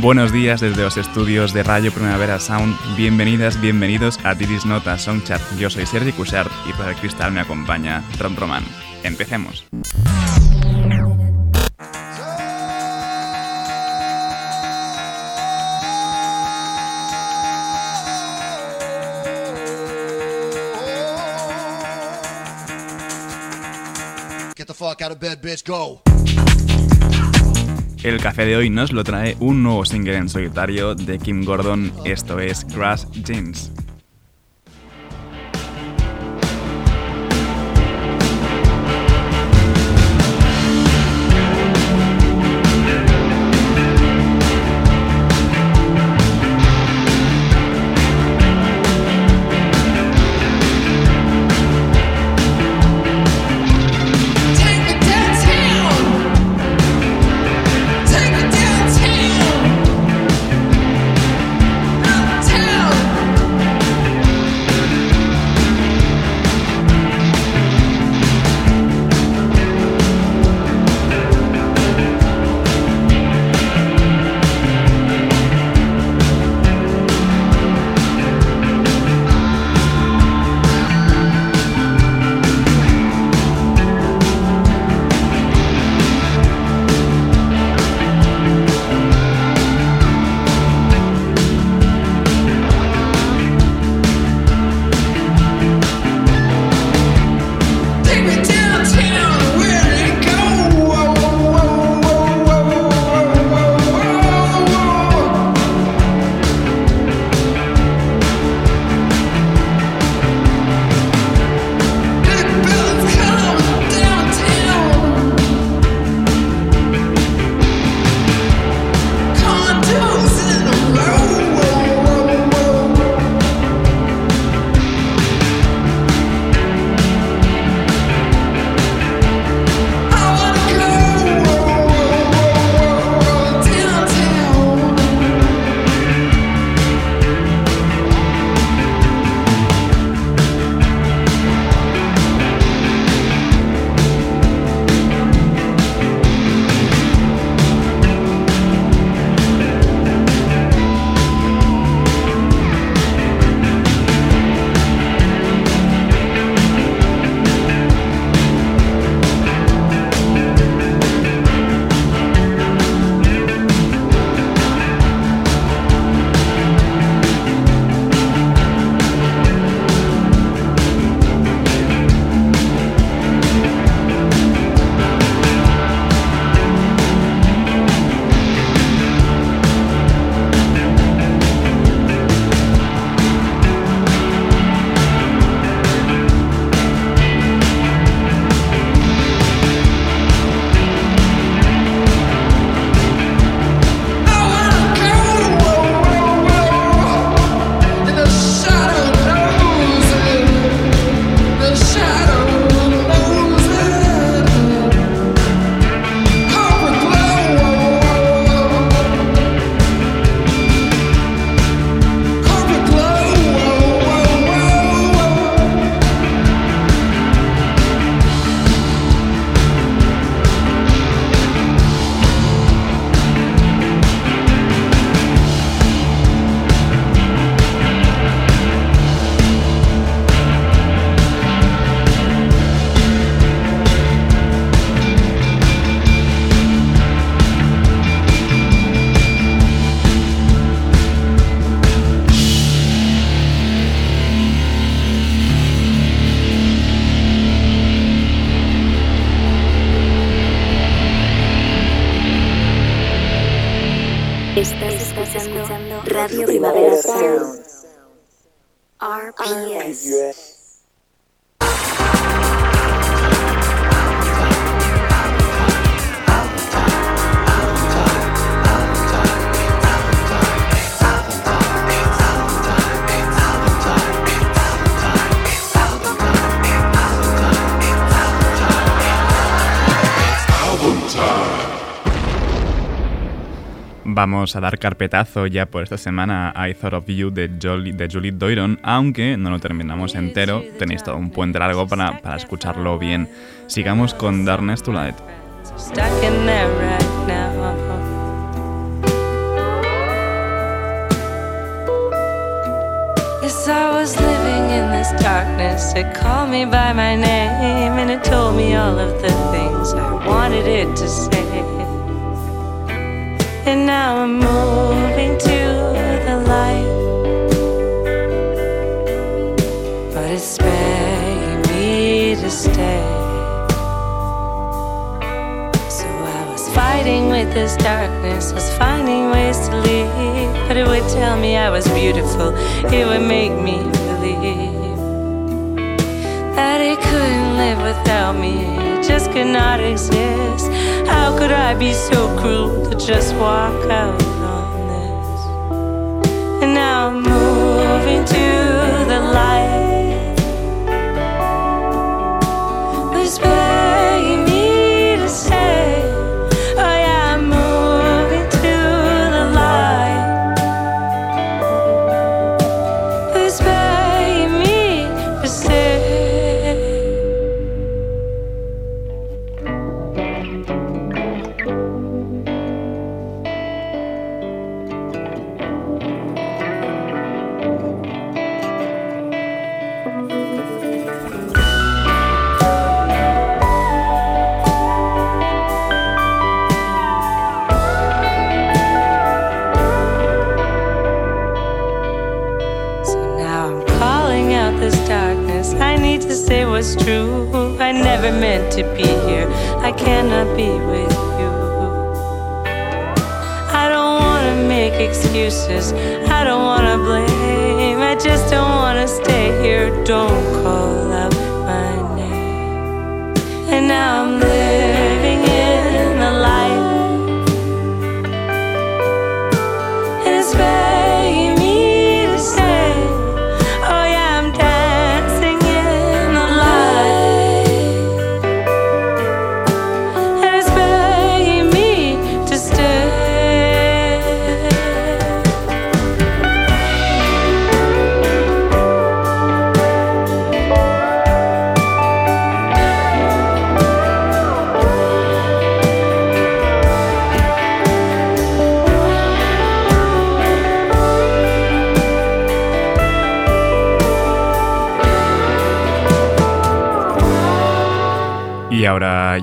Buenos días desde los estudios de Radio Primavera Sound. Bienvenidas, bienvenidos a Didis Nota Songchart. Yo soy Sergi Cushart y por el cristal me acompaña Ron Roman. Empecemos. Get the fuck out of bed, bitch, go. El café de hoy nos lo trae un nuevo single en solitario de Kim Gordon, esto es Grass Jeans. Vamos a dar carpetazo ya por esta semana a I Thought of You de, Jolie, de Julie aunque no lo terminamos entero, tenéis todo un puente largo para, para escucharlo bien. Sigamos con Darkness to Light. Living in this darkness. It called me by my name and told me all of the things I wanted it to say. And now I'm moving to the light. But it's begging me to stay. So I was fighting with this darkness, was finding ways to leave. But it would tell me I was beautiful, it would make me believe that it couldn't live without me, it just could not exist. How could I be so cruel to just walk out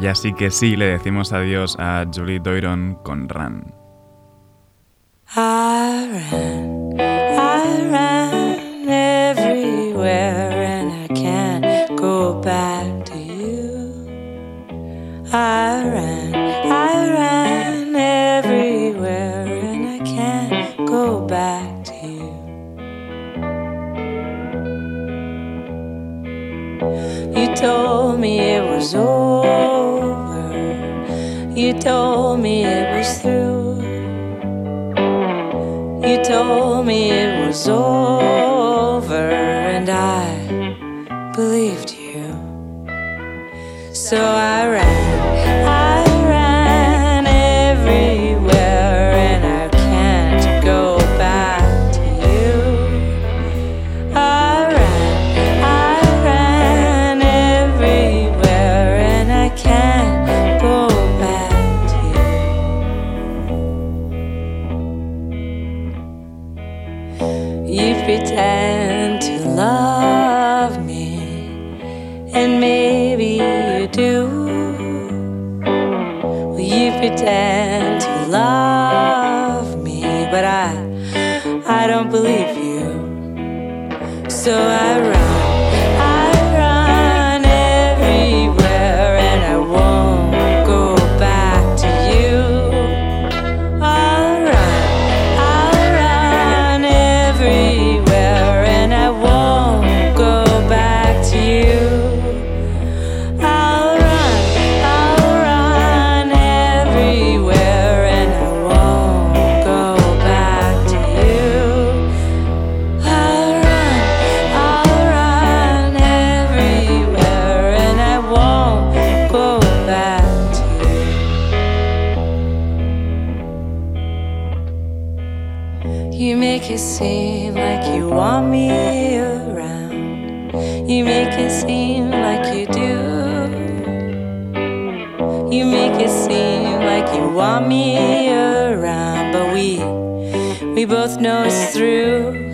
ahora ya sí que sí le decimos adiós a Julie Doiron con Run. I pretend to love me, and maybe you do. Well, you pretend to love me, but I, I don't believe you. So I both know it's through.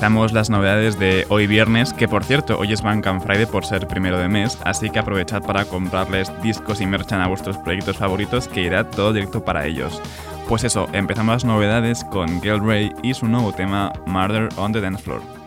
Empezamos las novedades de hoy viernes, que por cierto, hoy es Bank Friday por ser primero de mes, así que aprovechad para comprarles discos y merchan a vuestros proyectos favoritos que irá todo directo para ellos. Pues eso, empezamos las novedades con Gail Ray y su nuevo tema Murder on the Dance Floor.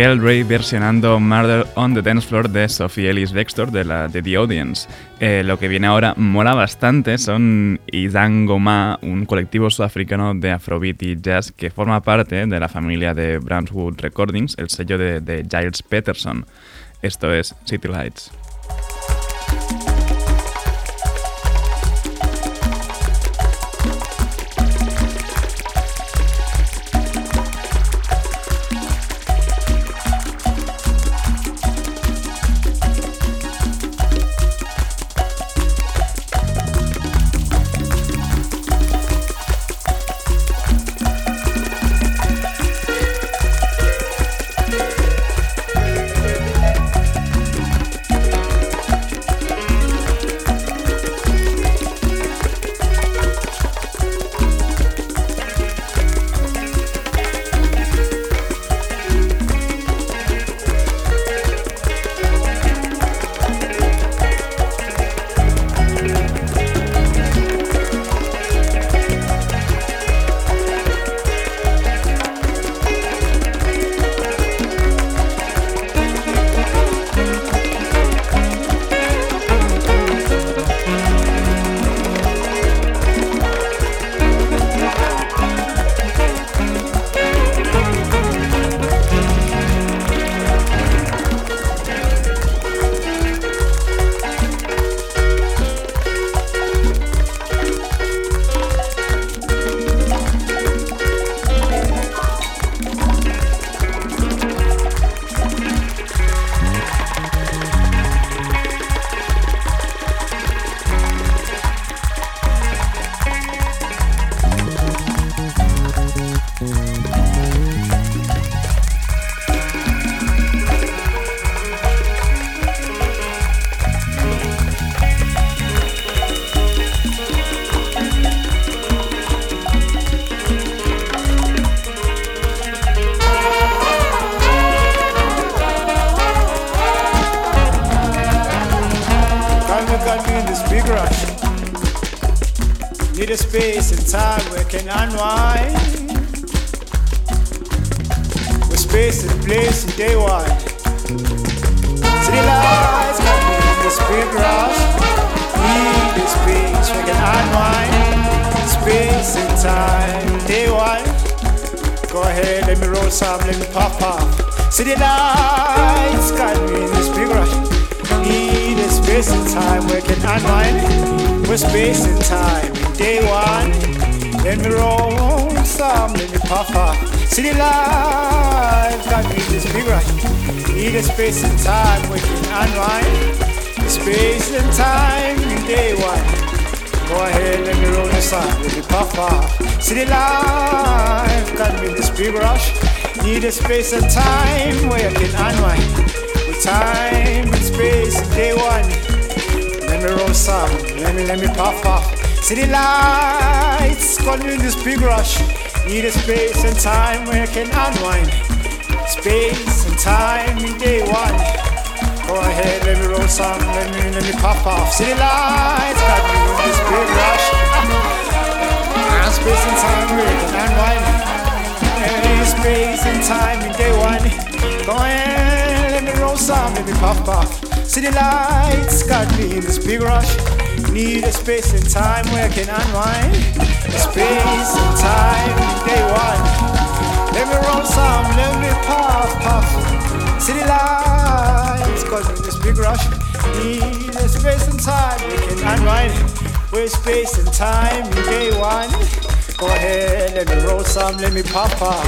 Miguel Ray versionando Murder on the Dance Floor de Sophie Ellis Bextor de, de The Audience. Eh, lo que viene ahora mola bastante, son Izangoma, un colectivo sudafricano de afrobeat y jazz que forma parte de la familia de Brownswood Recordings, el sello de Giles Peterson. Esto es City Lights. Space and time where you can unwind. With time and space, day one. Let me roll some, let me, let me puff off. City lights, caught in this big rush. Need a space and time where you can unwind. Space and time in day one. Go ahead, let me roll some, let me, let me puff off. City lights, got me in this big rush. space and time where you can unwind space and time in day one. Go ahead, let me roll some, let me puff puff. City lights got me in this big rush. Need a space and time where I can unwind. Space and time in day one. Let me roll some, let me puff puff. City lights got me in this big rush. Need a space and time where I can unwind. With space and time in day one. Go ahead, let me roll some, let me pop up.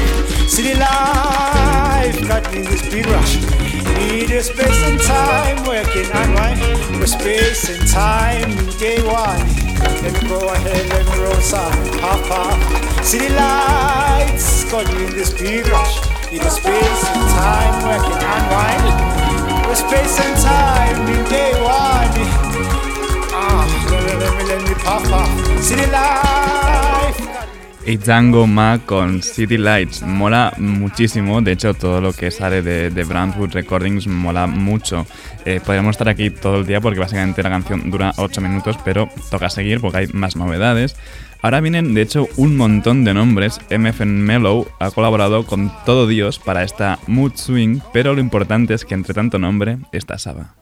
City life got me this big rush. Need a space and time, working on right. With space and time, day one. Let me go ahead, let me roll some, pop up. City lights got me in this big rush. Need a space and time, working on right. With space and time, day one. Life. Django Ma con City Lights. Mola muchísimo. De hecho, todo lo que sale de, de Brandwood Recordings mola mucho. Eh, podríamos estar aquí todo el día porque básicamente la canción dura 8 minutos, pero toca seguir porque hay más novedades. Ahora vienen, de hecho, un montón de nombres. MFN Mellow ha colaborado con todo Dios para esta Mood Swing, pero lo importante es que entre tanto nombre está Saba.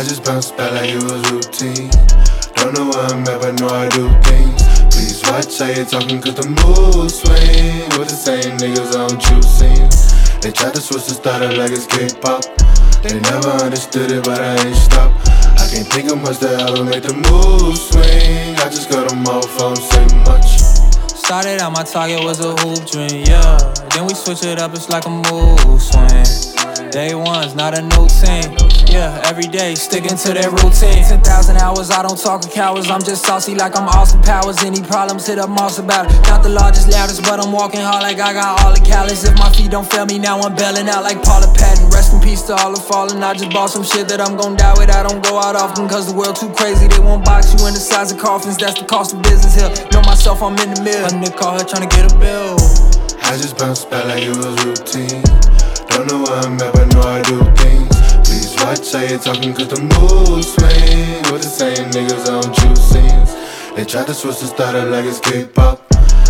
I just bounce back like it was routine. Don't know where I'm at, but know I do things. Please watch how you talking, cause the mood swing. With the same niggas on scenes. They try to switch the starter like it's K-pop. They never understood it, but I ain't stop. I can't think of much that will make the mood swing. I just got them off, I say much. Started out, my target was a hoop dream, yeah. Then we switch it up, it's like a mood swing. Day one's not a new team. Yeah, every day, sticking to that routine. 10,000 hours, I don't talk to cowards. I'm just saucy like I'm Austin Powers. Any problems, hit up Moss about it. Not the largest, loudest, but I'm walking hard like I got all the callous. If my feet don't fail me, now I'm bailing out like Paula Patton. Rest in peace to all the fallen. I just bought some shit that I'm gon' die with. I don't go out often, cause the world too crazy. They won't box you in the size of coffins. That's the cost of business here. Know myself, I'm in the middle. A nigga call her trying to get a bill. I just bounce back like it was routine. Don't know where I'm at, but know I do things. How you talking, cause the mood swing. With the same niggas on true scenes. They tried to switch the starter like it's K-pop.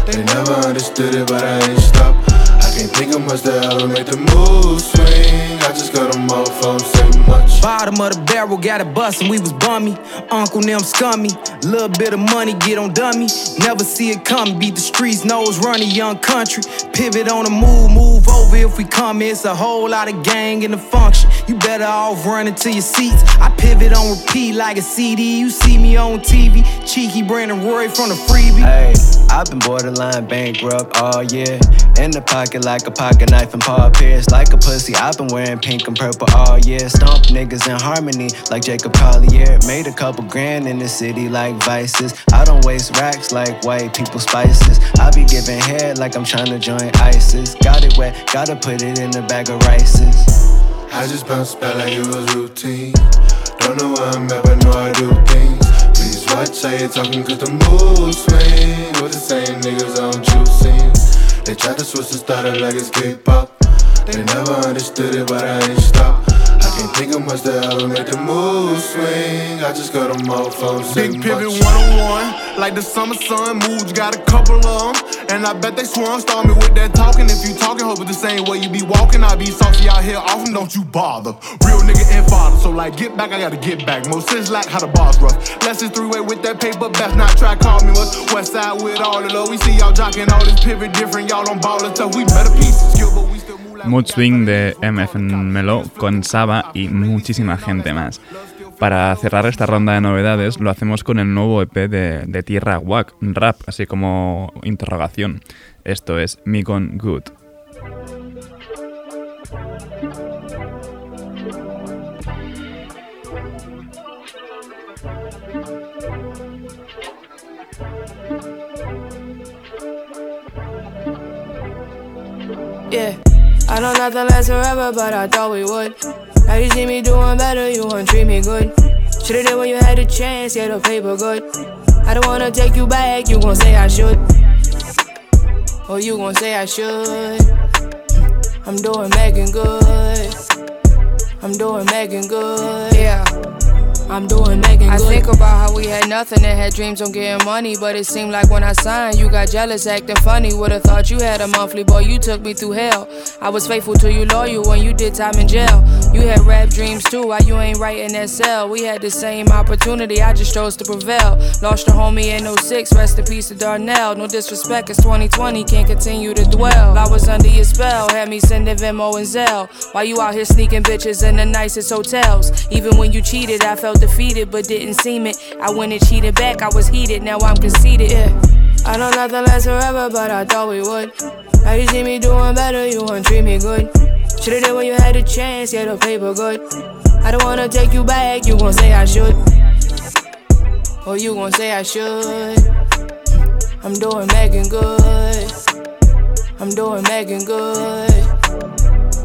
They never understood it, but I ain't stop. I can't think of much that will make the mood swing. I just got off, I don't say much. Bottom of the barrel, got it bustin', we was bummy. Uncle them scummy. Little bit of money, get on dummy. Never see it coming, beat the streets, nose running, young country. Pivot on the move, move over if we come. It's a whole lot of gang in the function. You better off running to your seats. I pivot on repeat like a CD. You see me on TV. Cheeky Brandon Roy from the freebie. Hey, I've been borderline bankrupt all year. In the pocket like a pocket knife and Paul Pierce. Like a pussy, I've been wearing pink and purple all year. Stomp niggas in harmony like Jacob Collier. Made a couple grand in the city like vices. I don't waste racks like white people spices. I be giving head like I'm trying to join ISIS. Got it wet, gotta put it in a bag of rices. I just bounce back like it was routine. Don't know where I'm at, but know I do things. Please watch how you talking, cause the mood swing. With the same niggas on scenes. They try to switch the starter like it's K-pop. They never understood it, but I ain't stop. Can't think of much that will make the mood swing. I just got them off, I Big pivot much. one on one, like the summer sun. Moods got a couple of them, and I bet they swung. Start me with that talking. If you talking, hope it's the same way you be walking. I be saucy out here often, don't you bother. Real nigga and father, so like get back, I gotta get back. Most sense like how the bars rough. Less is three way with that paper, best not try call me much. West side with all the low. We see y'all jocking all this pivot different. Y'all on ball and stuff. We better pieces, Mood Swing de MFN Melo con Saba y muchísima gente más. Para cerrar esta ronda de novedades, lo hacemos con el nuevo EP de, Tierra Wack, rap, así como interrogación. Esto es Me Gone Good. Yeah, I know nothing lasts forever, but I thought we would. Now you see me doing better, you wanna treat me good. Shoulda did when you had a chance, yeah, the paper good. I don't wanna take you back, you gon' say I should. Or you gon' say I should. I'm doing Megan good. I'm doing Megan good. Yeah. I'm doing Megan I think about how we had nothing and had dreams on getting money. But it seemed like when I signed, you got jealous, acting funny. Would've thought you had a monthly, boy, you took me through hell. I was faithful to you, loyal when you did time in jail. You had rap dreams too, why you ain't right in that cell? We had the same opportunity, I just chose to prevail. Lost a homie in 06, rest in peace to Darnell. No disrespect, it's 2020, can't continue to dwell. I was under your spell, had me sending Venmo and Zelle. Why you out here sneaking bitches in the nicest hotels. Even when you cheated, I felt defeated, but didn't seem it. I went and cheated back, I was heated, now I'm conceited. Yeah. I know nothing lasts forever, but I thought we would. Now you see me doing better, you wanna treat me good. Shoulda did when you had a chance, yeah, the paper good. I don't wanna take you back, you gon' say I should. Or you gon' say I should. I'm doing Megan good. I'm doing Megan good.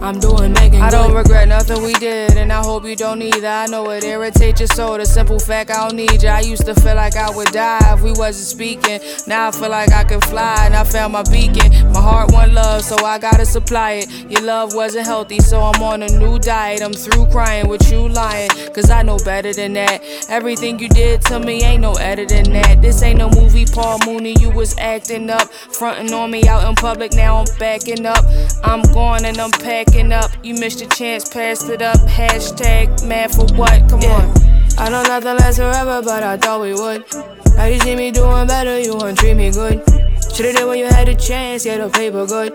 I'm doing making I don't regret nothing we did, and I hope you don't either. I know it irritates your soul, the simple fact I don't need you. I used to feel like I would die if we wasn't speaking. Now I feel like I can fly, and I found my beacon. My heart want love, so I gotta supply it. Your love wasn't healthy, so I'm on a new diet. I'm through crying with you lying, cause I know better than that. Everything you did to me ain't no editing that. This ain't no movie, Paul Mooney. You was acting up, fronting on me out in public. Now I'm backing up. I'm going and I'm packing up. You missed your chance, passed it up. Hashtag mad for what? Come yeah. on. I don't know nothing lasts forever, but I thought we would. Now you see me doing better, you wanna treat me good. Should've did when you had a chance, yeah, the paper good.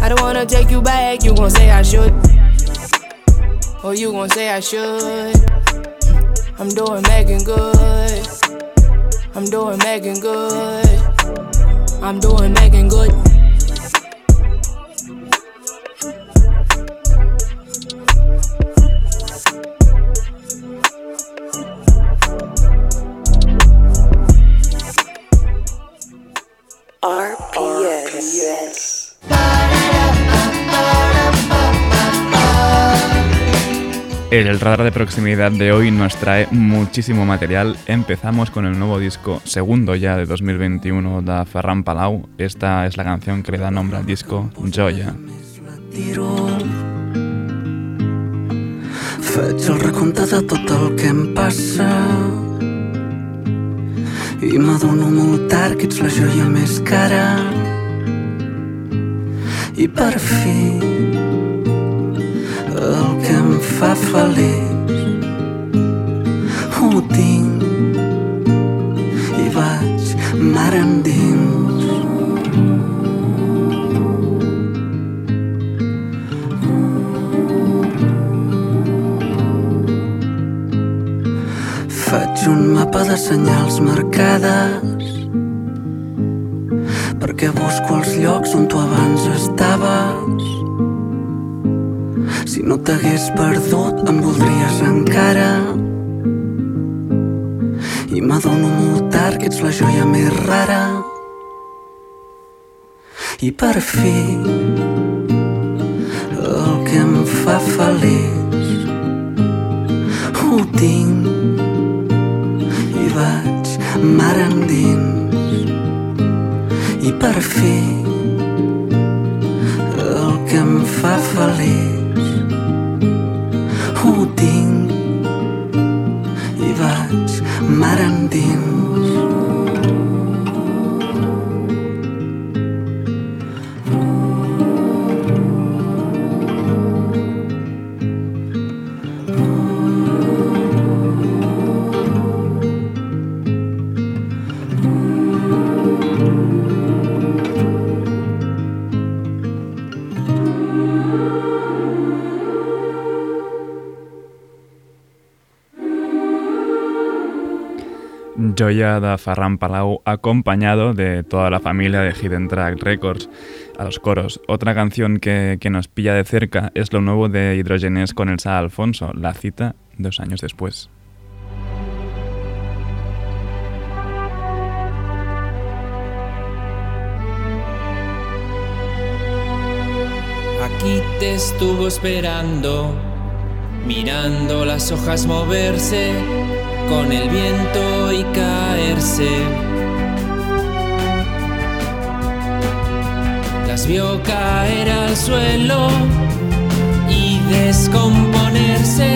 I don't wanna take you back, you gon' say I should. Or you gon' say I should. I'm doing Megan good. I'm doing Megan good. I'm doing Megan good. RPS. El radar de proximidad de hoy nos trae muchísimo material. Empezamos con el nuevo disco, segundo ya de 2021, de Ferran Palau. Esta es la canción que le da nombre al disco, Joya. Faig el recompte de tot el que em passa i m'adono molt tard que ets la joia més cara. I per fi el que em fa feliç ho tinc. I vaig mar endins mapa de senyals marcades perquè busco els llocs on tu abans estaves. Si no t'hagués perdut, em voldries encara. I m'adono molt tard que ets la joia més rara. I per fi, el que em fa feliç, ho tinc mar endins. I per fi el que em fa feliç ho tinc. I vaig mar endins Joya de Ferran Palau, acompañado de toda la familia de Hidden Track Records a los coros. Otra canción que, nos pilla de cerca es lo nuevo de Hidrogenes con Elsa Alfonso, la cita dos años después. Aquí te estuvo esperando, mirando las hojas moverse con el viento y caerse. Las vio caer al suelo y descomponerse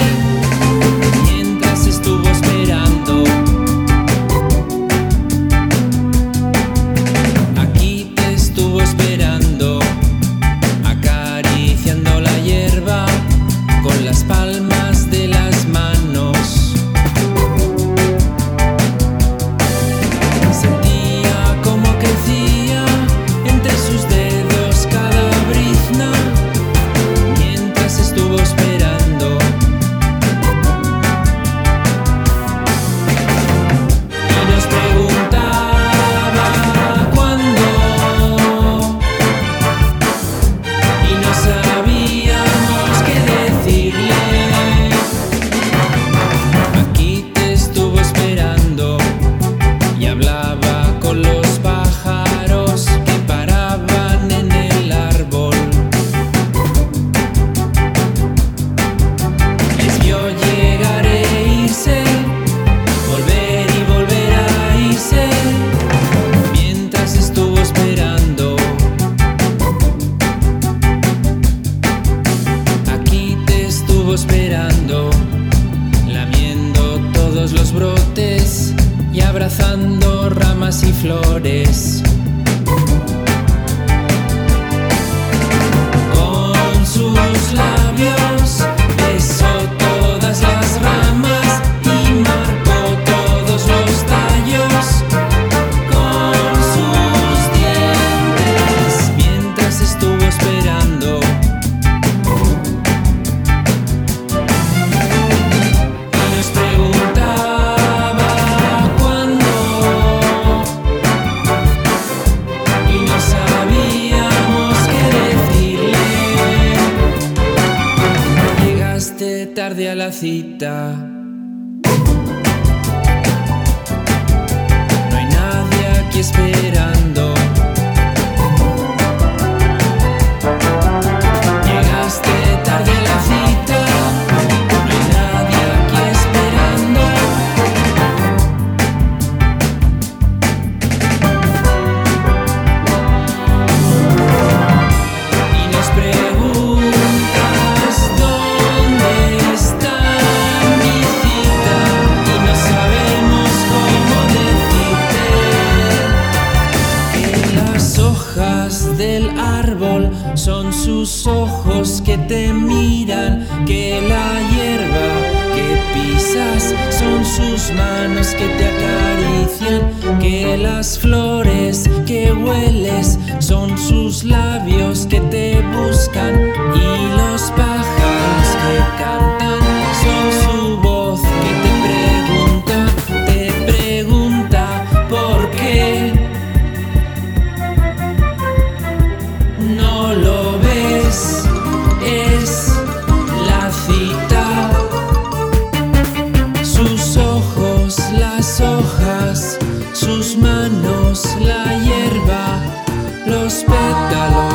sus ojos que te miran, que la hierba que pisas son sus manos que te acarician, que las flores que hueles son sus labios que te buscan y los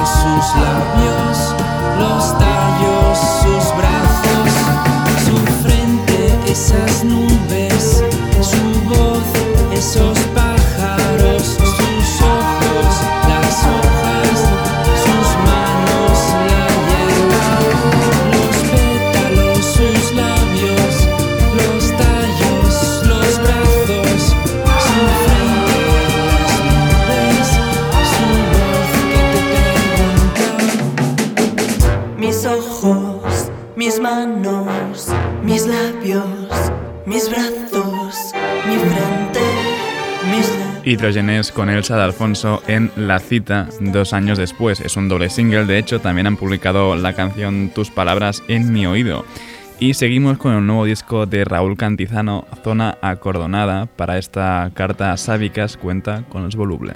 sus labios, los tallos, sus brazos, Hidrogenes con Elsa de Alfonso en La Cita dos años después. Es un doble single, de hecho también han publicado la canción Tus Palabras en mi oído. Y seguimos con el nuevo disco de Raúl Cantizano, Zona Acordonada. Para esta carta Sábicas cuenta con los voluble.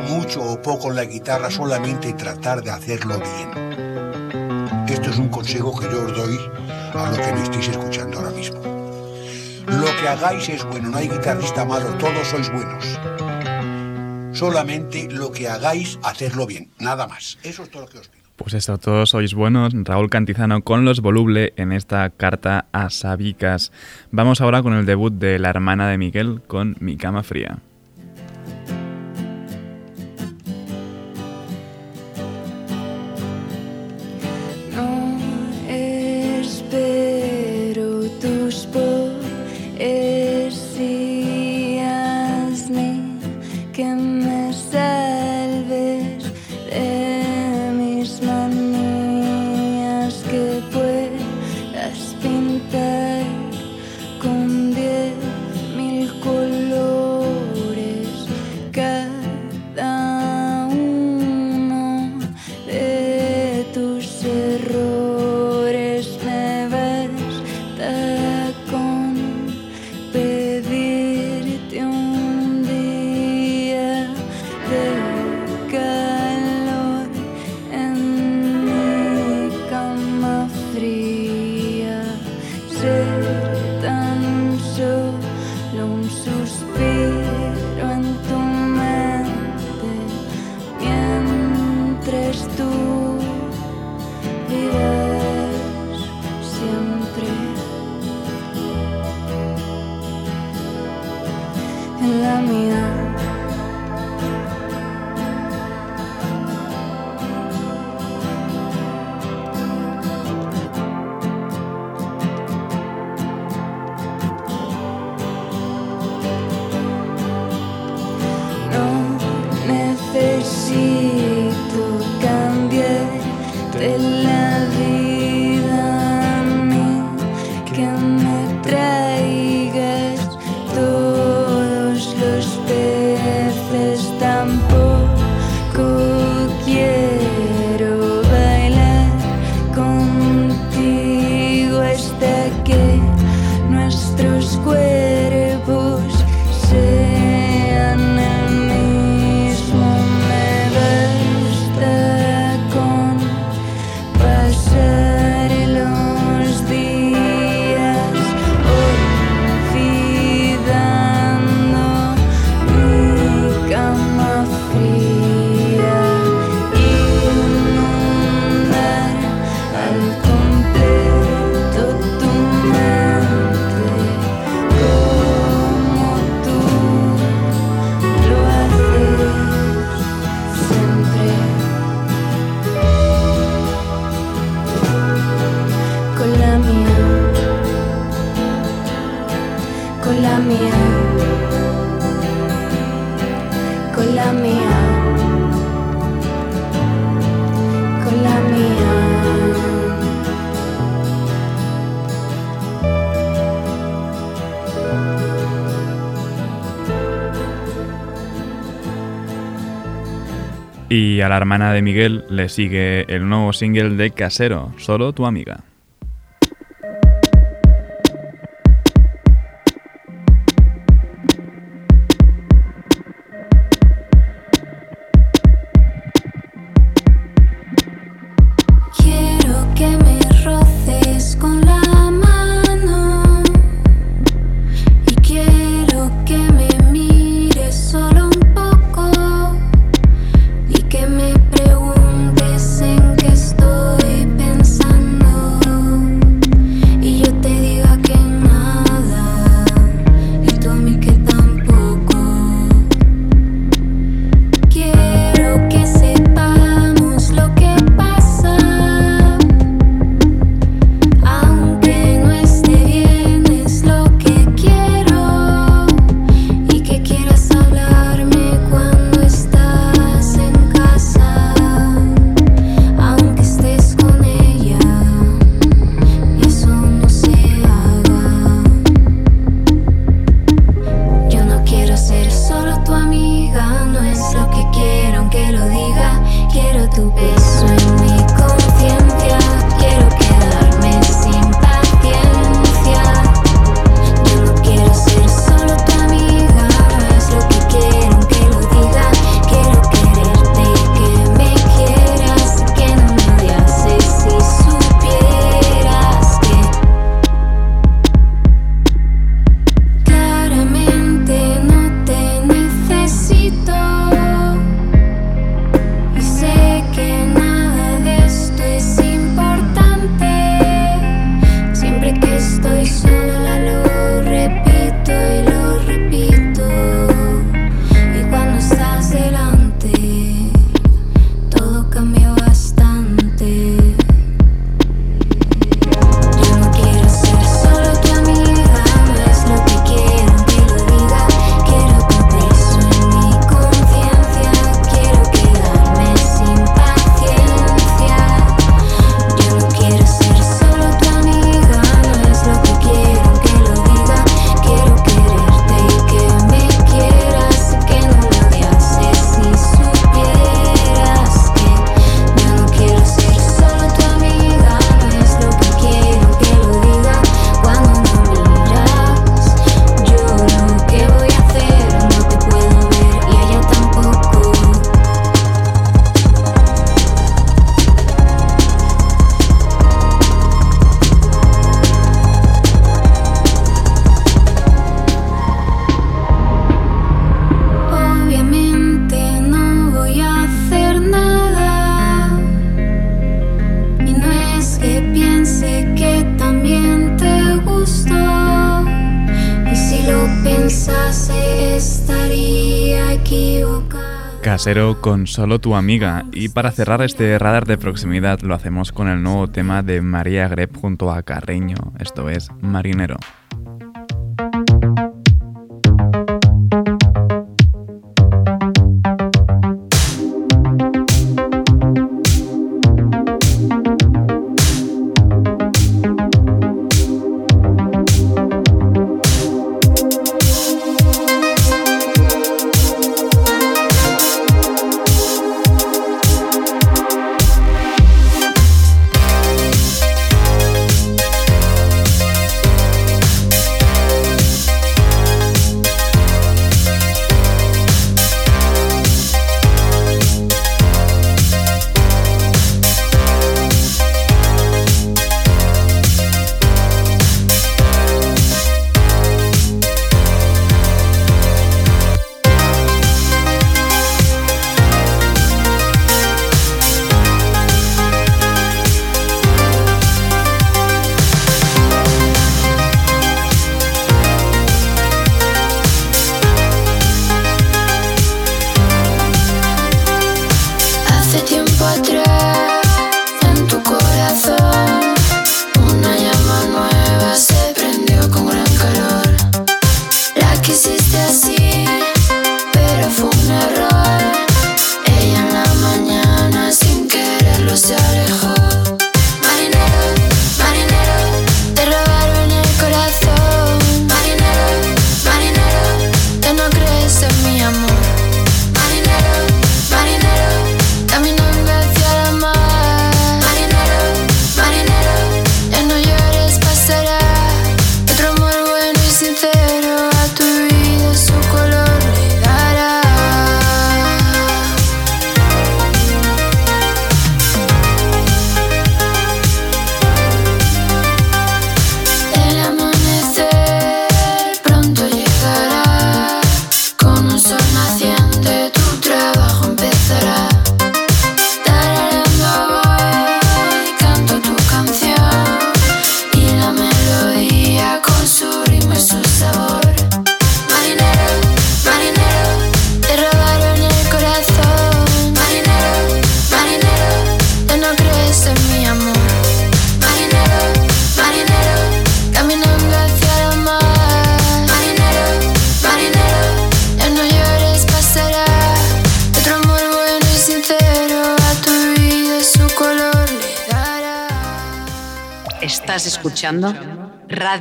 Mucho o poco en la guitarra, solamente tratar de hacerlo bien. Esto es un consejo que yo os doy a los que me estéis escuchando ahora mismo. Lo que hagáis es bueno, no hay guitarrista malo, todos sois buenos. Solamente lo que hagáis, hacerlo bien, nada más. Eso es todo lo que os pido. Pues eso, todos sois buenos. Raúl Cantizano con los Voluble en esta carta a Sabicas. Vamos ahora con el debut de la hermana de Miguel con Mi cama fría. A la hermana de Miguel le sigue el nuevo single de Casero, Solo tu amiga. Casero con solo tu amiga. Y para cerrar este radar de proximidad lo hacemos con el nuevo tema de María Greb junto a Carreño, esto es Marinero.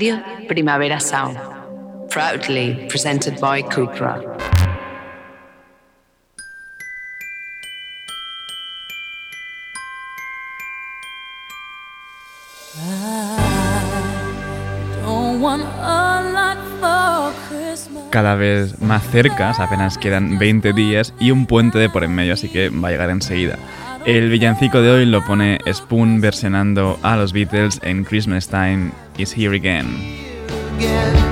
Radio Primavera Sound, proudly presented by Cupra. Cada vez más cerca, apenas quedan 20 días y un puente de por en medio, así que va a llegar enseguida. El villancico de hoy lo pone Spoon versionando a los Beatles en Christmas Time is Here Again.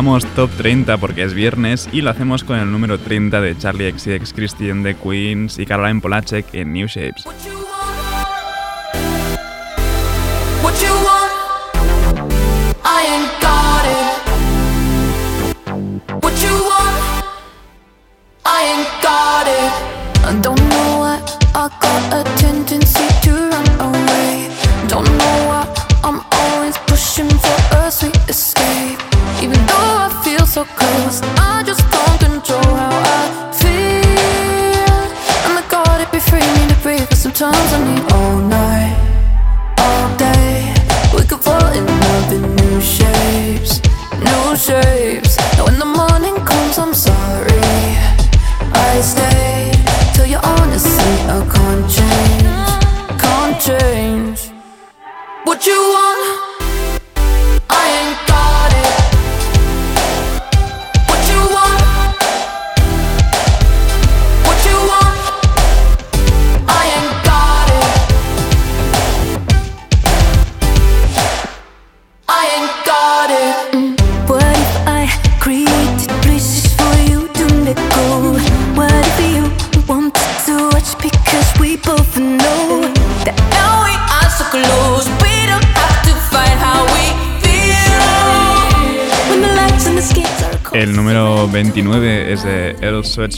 Recalentamos top 30 porque es viernes y lo hacemos con el número 30 de Charlie XCX Christian de Queens y Caroline Polacek en New Shapes. Sometimes I need oh, all night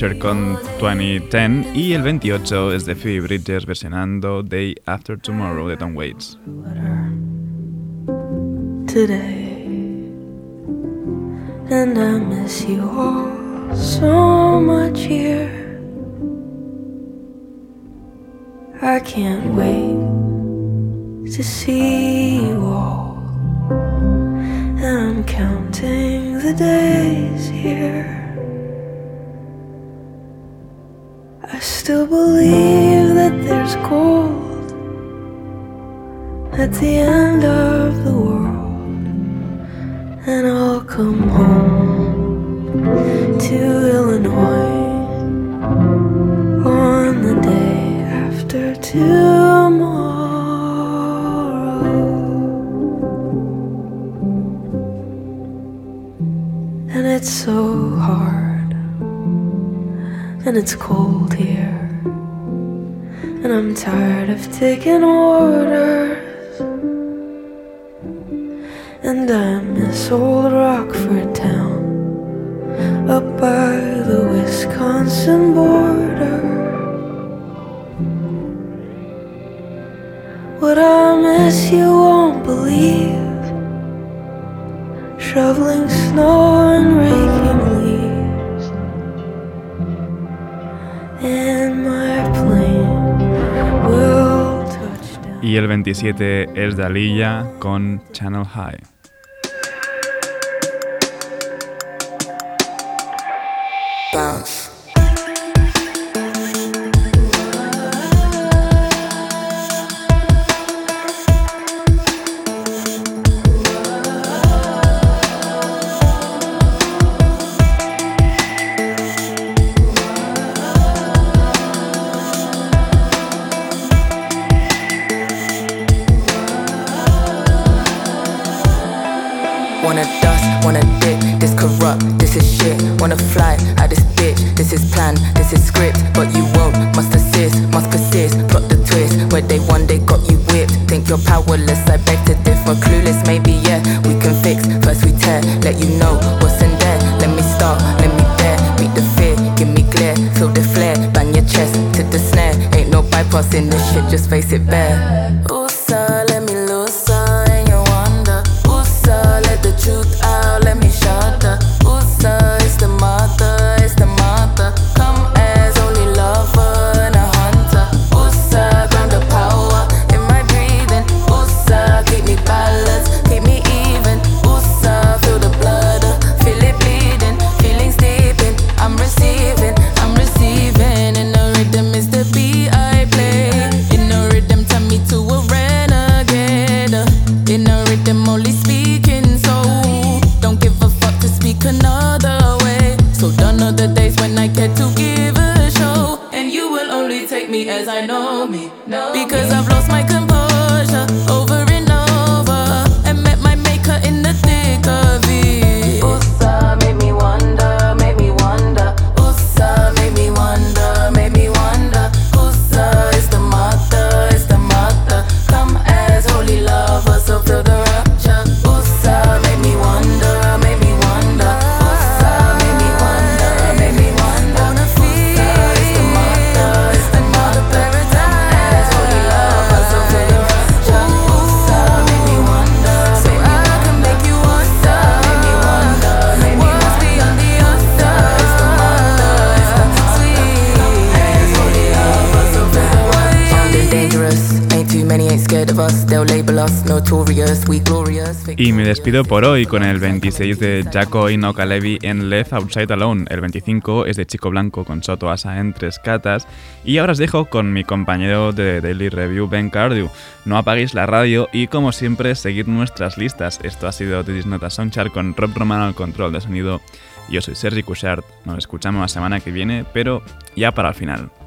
ConcertCon 2010 y el 28 es de Phoebe Bridgers versionando Day After Tomorrow de Tom Waits. Today, and I miss you all so much here. I can't wait to see you all, and I'm counting the days here. still believe that there's gold at the end of the world, and I'll come home to Illinois on the day after tomorrow, and it's so hard and it's cold here. And I'm tired of taking orders. And I miss old Rockford town, up by the Wisconsin border. What I miss, you won't believe. Shoveling snow el 27 es Dalilla con Channel High. Despido por hoy con el 26 de Jaco Inoka Levi en Left Outside Alone. El 25 es de Chico Blanco con Soto Asa en Tres Catas. Y ahora os dejo con mi compañero de Daily Review, Ben Cardew. No apaguéis la radio y, como siempre, seguid nuestras listas. Esto ha sido The Disnota Songchart con Rob Romano al control de sonido. Yo soy Sergi Cushart. Nos escuchamos la semana que viene, pero ya para el final.